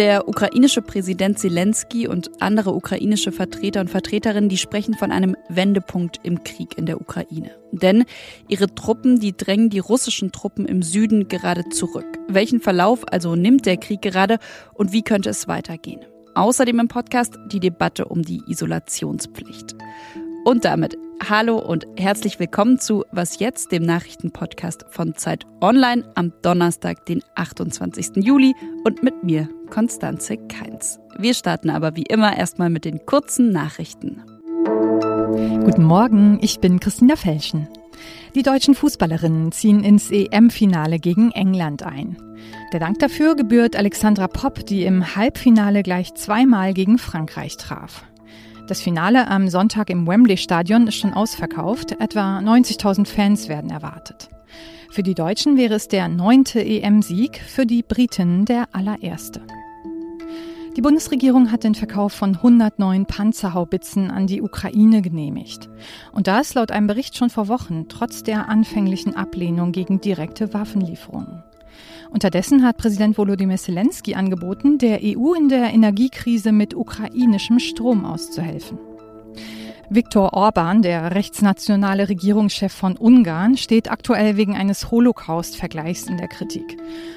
Der ukrainische Präsident Zelensky und andere ukrainische Vertreter und Vertreterinnen, die sprechen von einem Wendepunkt im Krieg in der Ukraine. Denn ihre Truppen, die drängen die russischen Truppen im Süden gerade zurück. Welchen Verlauf also nimmt der Krieg gerade und wie könnte es weitergehen? Außerdem im Podcast die Debatte um die Isolationspflicht. Und damit hallo und herzlich willkommen zu Was jetzt, dem Nachrichtenpodcast von Zeit Online am Donnerstag, den 28. Juli und mit mir, Konstanze Keins. Wir starten aber wie immer erstmal mit den kurzen Nachrichten. Guten Morgen, ich bin Christina Felschen. Die deutschen Fußballerinnen ziehen ins EM-Finale gegen England ein. Der Dank dafür gebührt Alexandra Popp, die im Halbfinale gleich zweimal gegen Frankreich traf. Das Finale am Sonntag im Wembley-Stadion ist schon ausverkauft. Etwa 90.000 Fans werden erwartet. Für die Deutschen wäre es der neunte EM-Sieg, für die Britinnen der allererste. Die Bundesregierung hat den Verkauf von 109 Panzerhaubitzen an die Ukraine genehmigt. Und das laut einem Bericht schon vor Wochen, trotz der anfänglichen Ablehnung gegen direkte Waffenlieferungen. Unterdessen hat Präsident Volodymyr Zelensky angeboten, der EU in der Energiekrise mit ukrainischem Strom auszuhelfen. Viktor Orban, der rechtsnationale Regierungschef von Ungarn, steht aktuell wegen eines Holocaust-Vergleichs in der Kritik.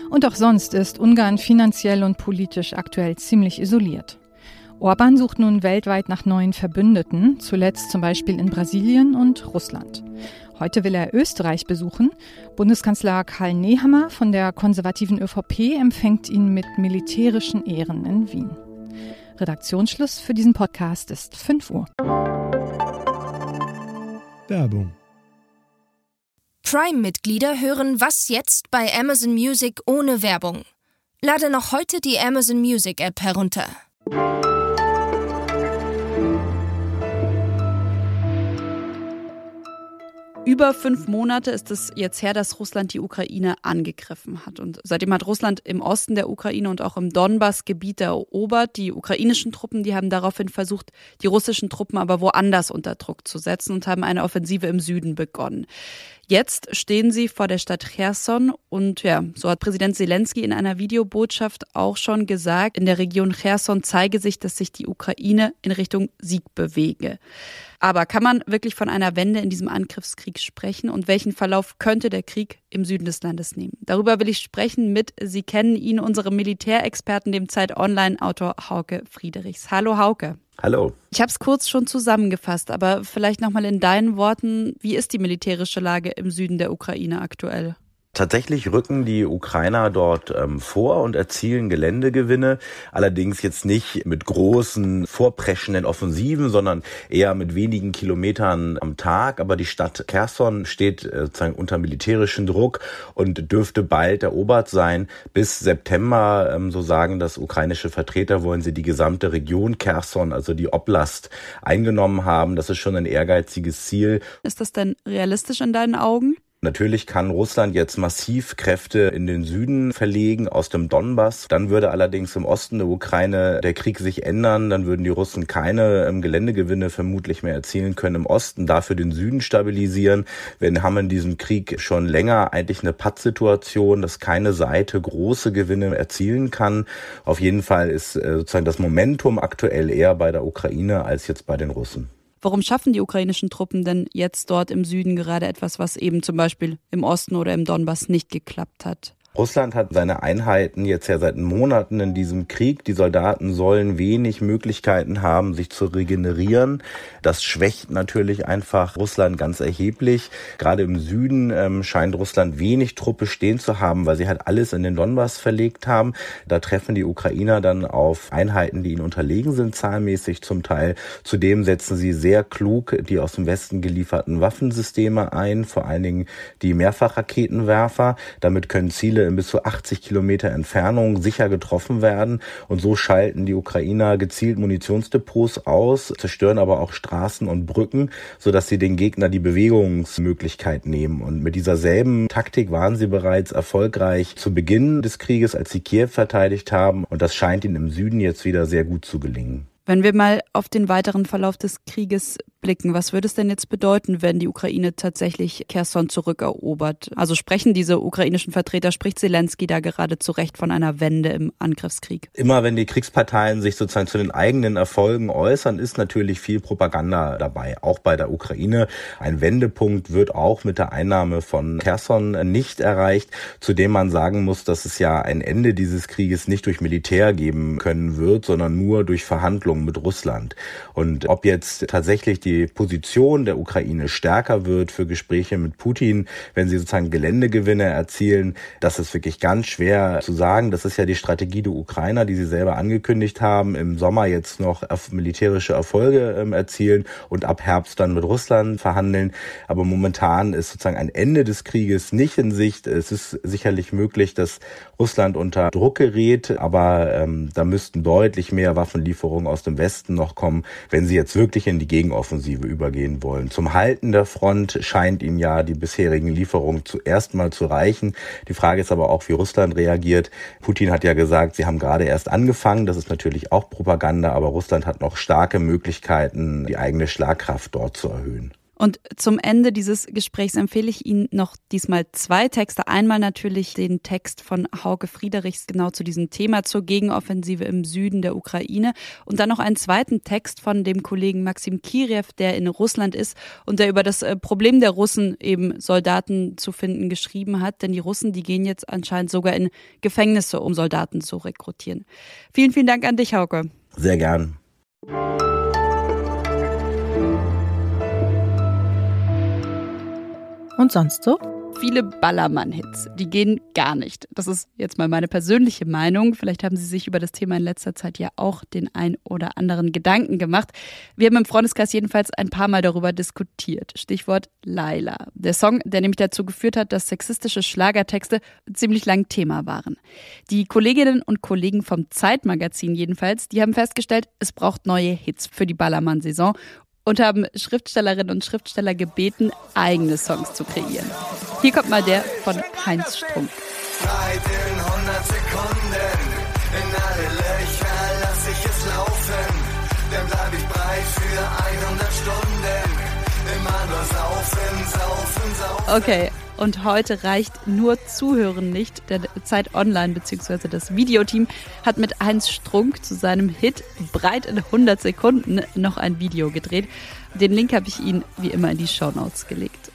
Und auch sonst ist Ungarn finanziell und politisch aktuell ziemlich isoliert. Orban sucht nun weltweit nach neuen Verbündeten, zuletzt zum Beispiel in Brasilien und Russland. Heute will er Österreich besuchen. Bundeskanzler Karl Nehammer von der konservativen ÖVP empfängt ihn mit militärischen Ehren in Wien. Redaktionsschluss für diesen Podcast ist 5 Uhr. Werbung. Prime-Mitglieder hören Was jetzt bei Amazon Music ohne Werbung. Lade noch heute die Amazon Music App herunter. Über fünf Monate ist es jetzt her, dass Russland die Ukraine angegriffen hat. Und seitdem hat Russland im Osten der Ukraine und auch im Donbass-Gebiet erobert. Die ukrainischen Truppen, die haben daraufhin versucht, die russischen Truppen aber woanders unter Druck zu setzen und haben eine Offensive im Süden begonnen. Jetzt stehen sie vor der Stadt Cherson und ja, so hat Präsident Zelensky in einer Videobotschaft auch schon gesagt, in der Region Cherson zeige sich, dass sich die Ukraine in Richtung Sieg bewege. Aber kann man wirklich von einer Wende in diesem Angriffskrieg sprechen und welchen Verlauf könnte der Krieg im Süden des Landes nehmen? Darüber will ich sprechen mit, Sie kennen ihn, unserem Militärexperten, dem Zeit Online-Autor Hauke Friedrichs. Hallo Hauke. Hallo. Ich habe es kurz schon zusammengefasst, aber vielleicht nochmal in deinen Worten, wie ist die militärische Lage im Süden der Ukraine aktuell? Tatsächlich rücken die Ukrainer dort ähm, vor und erzielen Geländegewinne, allerdings jetzt nicht mit großen vorpreschenden Offensiven, sondern eher mit wenigen Kilometern am Tag. Aber die Stadt Kherson steht äh, sozusagen unter militärischen Druck und dürfte bald erobert sein. Bis September, ähm, so sagen das ukrainische Vertreter, wollen sie die gesamte Region Kherson, also die Oblast, eingenommen haben. Das ist schon ein ehrgeiziges Ziel. Ist das denn realistisch in deinen Augen? Natürlich kann Russland jetzt massiv Kräfte in den Süden verlegen aus dem Donbass. Dann würde allerdings im Osten der Ukraine der Krieg sich ändern. Dann würden die Russen keine ähm, Geländegewinne vermutlich mehr erzielen können im Osten, dafür den Süden stabilisieren. Wir haben in diesem Krieg schon länger eigentlich eine Pattsituation, dass keine Seite große Gewinne erzielen kann. Auf jeden Fall ist äh, sozusagen das Momentum aktuell eher bei der Ukraine als jetzt bei den Russen. Warum schaffen die ukrainischen Truppen denn jetzt dort im Süden gerade etwas, was eben zum Beispiel im Osten oder im Donbass nicht geklappt hat? Russland hat seine Einheiten jetzt ja seit Monaten in diesem Krieg. Die Soldaten sollen wenig Möglichkeiten haben, sich zu regenerieren. Das schwächt natürlich einfach Russland ganz erheblich. Gerade im Süden ähm, scheint Russland wenig Truppe stehen zu haben, weil sie halt alles in den Donbass verlegt haben. Da treffen die Ukrainer dann auf Einheiten, die ihnen unterlegen sind, zahlmäßig zum Teil. Zudem setzen sie sehr klug die aus dem Westen gelieferten Waffensysteme ein, vor allen Dingen die Mehrfachraketenwerfer. Damit können Ziele in bis zu 80 Kilometer Entfernung sicher getroffen werden. Und so schalten die Ukrainer gezielt Munitionsdepots aus, zerstören aber auch Straßen und Brücken, sodass sie den Gegner die Bewegungsmöglichkeit nehmen. Und mit dieser selben Taktik waren sie bereits erfolgreich zu Beginn des Krieges, als sie Kiew verteidigt haben. Und das scheint ihnen im Süden jetzt wieder sehr gut zu gelingen. Wenn wir mal auf den weiteren Verlauf des Krieges zurückblicken, was würde es denn jetzt bedeuten, wenn die Ukraine tatsächlich Kherson zurückerobert? Also sprechen diese ukrainischen Vertreter, spricht Zelensky da gerade zu Recht von einer Wende im Angriffskrieg? Immer wenn die Kriegsparteien sich sozusagen zu den eigenen Erfolgen äußern, ist natürlich viel Propaganda dabei, auch bei der Ukraine. Ein Wendepunkt wird auch mit der Einnahme von Kherson nicht erreicht, zudem man sagen muss, dass es ja ein Ende dieses Krieges nicht durch Militär geben können wird, sondern nur durch Verhandlungen mit Russland. Und ob jetzt tatsächlich die Position der Ukraine stärker wird für Gespräche mit Putin, wenn sie sozusagen Geländegewinne erzielen, das ist wirklich ganz schwer zu sagen. Das ist ja die Strategie der Ukrainer, die sie selber angekündigt haben, im Sommer jetzt noch militärische Erfolge ähm, erzielen und ab Herbst dann mit Russland verhandeln. Aber momentan ist sozusagen ein Ende des Krieges nicht in Sicht. Es ist sicherlich möglich, dass Russland unter Druck gerät, aber ähm, da müssten deutlich mehr Waffenlieferungen aus dem Westen noch kommen, wenn sie jetzt wirklich in die Gegenoffensive übergehen wollen. Zum Halten der Front scheint ihnen ja die bisherigen Lieferungen zuerst mal zu reichen. Die Frage ist aber auch, wie Russland reagiert. Putin hat ja gesagt, sie haben gerade erst angefangen. Das ist natürlich auch Propaganda, aber Russland hat noch starke Möglichkeiten, die eigene Schlagkraft dort zu erhöhen. Und zum Ende dieses Gesprächs empfehle ich Ihnen noch diesmal zwei Texte. Einmal natürlich den Text von Hauke Friedrichs genau zu diesem Thema, zur Gegenoffensive im Süden der Ukraine. Und dann noch einen zweiten Text von dem Kollegen Maxim Kiriev, der in Russland ist und der über das äh, Problem der Russen, eben Soldaten zu finden, geschrieben hat. Denn die Russen, die gehen jetzt anscheinend sogar in Gefängnisse, um Soldaten zu rekrutieren. Vielen, vielen Dank an dich, Hauke. Sehr gern. Und sonst so? Viele Ballermann-Hits, die gehen gar nicht. Das ist jetzt mal meine persönliche Meinung. Vielleicht haben Sie sich über das Thema in letzter Zeit ja auch den ein oder anderen Gedanken gemacht. Wir haben im Freundeskreis jedenfalls ein paar Mal darüber diskutiert. Stichwort Laila. Der Song, der nämlich dazu geführt hat, dass sexistische Schlagertexte ziemlich lang Thema waren. Die Kolleginnen und Kollegen vom Zeitmagazin jedenfalls, die haben festgestellt, es braucht neue Hits für die Ballermann-Saison und haben Schriftstellerinnen und Schriftsteller gebeten, eigene Songs zu kreieren. Hier kommt mal der von Heinz Strunk. Zeit in 100 Sekunden, in alle Löcher lass ich es laufen, dann bleib ich breit für 100 Stunden, immer nur saufen, saufen, saufen. Okay, und heute reicht nur Zuhören nicht. Der Zeit Online bzw. das Videoteam hat mit Heinz Strunk zu seinem Hit Breit in 100 Sekunden noch ein Video gedreht. Den Link habe ich Ihnen wie immer in die Show Notes gelegt.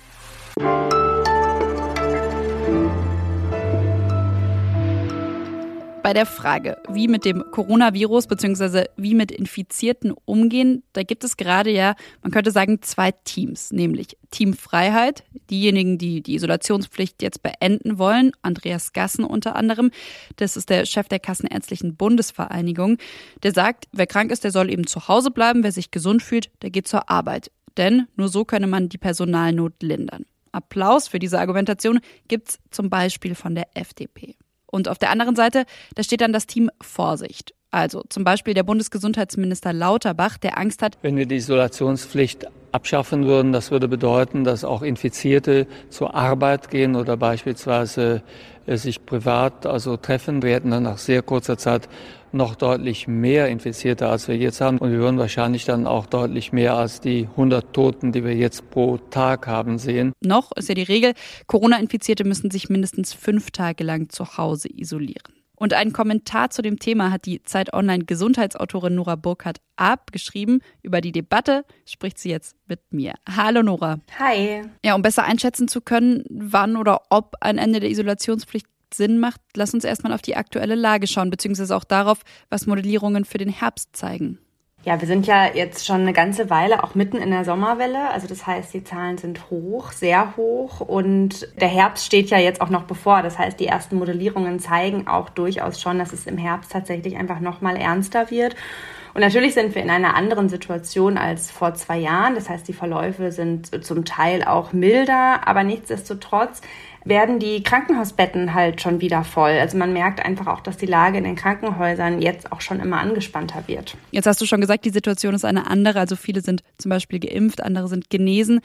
Bei der Frage, wie mit dem Coronavirus bzw. wie mit Infizierten umgehen, da gibt es gerade ja, man könnte sagen, zwei Teams, nämlich Team Freiheit, diejenigen, die die Isolationspflicht jetzt beenden wollen, Andreas Gassen unter anderem, das ist der Chef der Kassenärztlichen Bundesvereinigung, der sagt, wer krank ist, der soll eben zu Hause bleiben, wer sich gesund fühlt, der geht zur Arbeit. Denn nur so könne man die Personalnot lindern. Applaus für diese Argumentation gibt's zum Beispiel von der FDP. Und auf der anderen Seite, da steht dann das Team Vorsicht. Also zum Beispiel der Bundesgesundheitsminister Lauterbach, der Angst hat, wenn wir die Isolationspflicht abschaffen würden, das würde bedeuten, dass auch Infizierte zur Arbeit gehen oder beispielsweise äh, sich privat also treffen. Wir hätten dann nach sehr kurzer Zeit noch deutlich mehr Infizierte, als wir jetzt haben. Und wir würden wahrscheinlich dann auch deutlich mehr als die 100 Toten, die wir jetzt pro Tag haben, sehen. Noch ist ja die Regel, Corona-Infizierte müssen sich mindestens fünf Tage lang zu Hause isolieren. Und einen Kommentar zu dem Thema hat die Zeit Online Gesundheitsautorin Nora Burkhardt abgeschrieben. Über die Debatte spricht sie jetzt mit mir. Hallo Nora. Hi. Ja, um besser einschätzen zu können, wann oder ob ein Ende der Isolationspflicht Sinn macht, lass uns erstmal auf die aktuelle Lage schauen, beziehungsweise auch darauf, was Modellierungen für den Herbst zeigen. Ja, wir sind ja jetzt schon eine ganze Weile auch mitten in der Sommerwelle. Also das heißt, die Zahlen sind hoch, sehr hoch. Und der Herbst steht ja jetzt auch noch bevor. Das heißt, die ersten Modellierungen zeigen auch durchaus schon, dass es im Herbst tatsächlich einfach noch mal ernster wird. Und natürlich sind wir in einer anderen Situation als vor zwei Jahren. Das heißt, die Verläufe sind zum Teil auch milder, aber nichtsdestotrotz werden die Krankenhausbetten halt schon wieder voll. Also man merkt einfach auch, dass die Lage in den Krankenhäusern jetzt auch schon immer angespannter wird. Jetzt hast du schon gesagt, die Situation ist eine andere. Also viele sind zum Beispiel geimpft, andere sind genesen.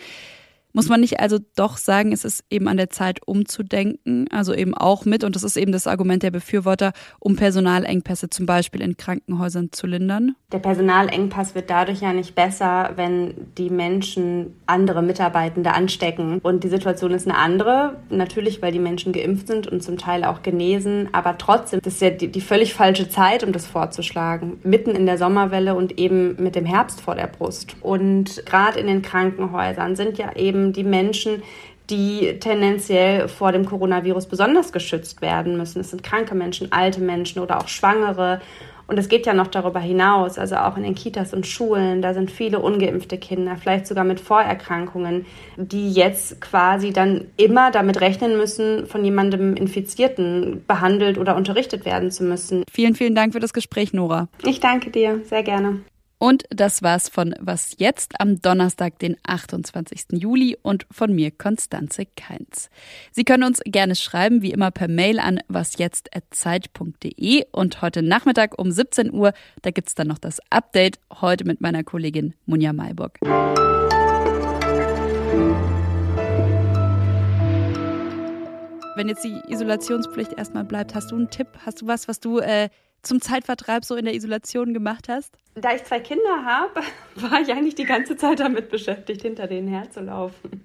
Muss man nicht also doch sagen, es ist eben an der Zeit umzudenken, also eben auch mit, und das ist eben das Argument der Befürworter, um Personalengpässe zum Beispiel in Krankenhäusern zu lindern? Der Personalengpass wird dadurch ja nicht besser, wenn die Menschen andere Mitarbeitende anstecken. Und die Situation ist eine andere. Natürlich, weil die Menschen geimpft sind und zum Teil auch genesen. Aber trotzdem, das ist ja die, die völlig falsche Zeit, um das vorzuschlagen. Mitten in der Sommerwelle und eben mit dem Herbst vor der Brust. Und gerade in den Krankenhäusern sind ja eben die Menschen, die tendenziell vor dem Coronavirus besonders geschützt werden müssen. Es sind kranke Menschen, alte Menschen oder auch Schwangere. Und es geht ja noch darüber hinaus, also auch in den Kitas und Schulen, da sind viele ungeimpfte Kinder, vielleicht sogar mit Vorerkrankungen, die jetzt quasi dann immer damit rechnen müssen, von jemandem Infizierten behandelt oder unterrichtet werden zu müssen. Vielen, vielen Dank für das Gespräch, Nora. Ich danke dir, sehr gerne. Und das war's von Was jetzt am Donnerstag, den 28. Juli und von mir, Konstanze Keins. Sie können uns gerne schreiben, wie immer per Mail an wasjetzt.zeit.de und heute Nachmittag um 17 Uhr, da gibt's dann noch das Update, heute mit meiner Kollegin Munja Mayburg. Wenn jetzt die Isolationspflicht erstmal bleibt, hast du einen Tipp? Hast du was, was du äh, zum Zeitvertreib so in der Isolation gemacht hast? Da ich zwei Kinder habe, war ich eigentlich die ganze Zeit damit beschäftigt, hinter denen herzulaufen.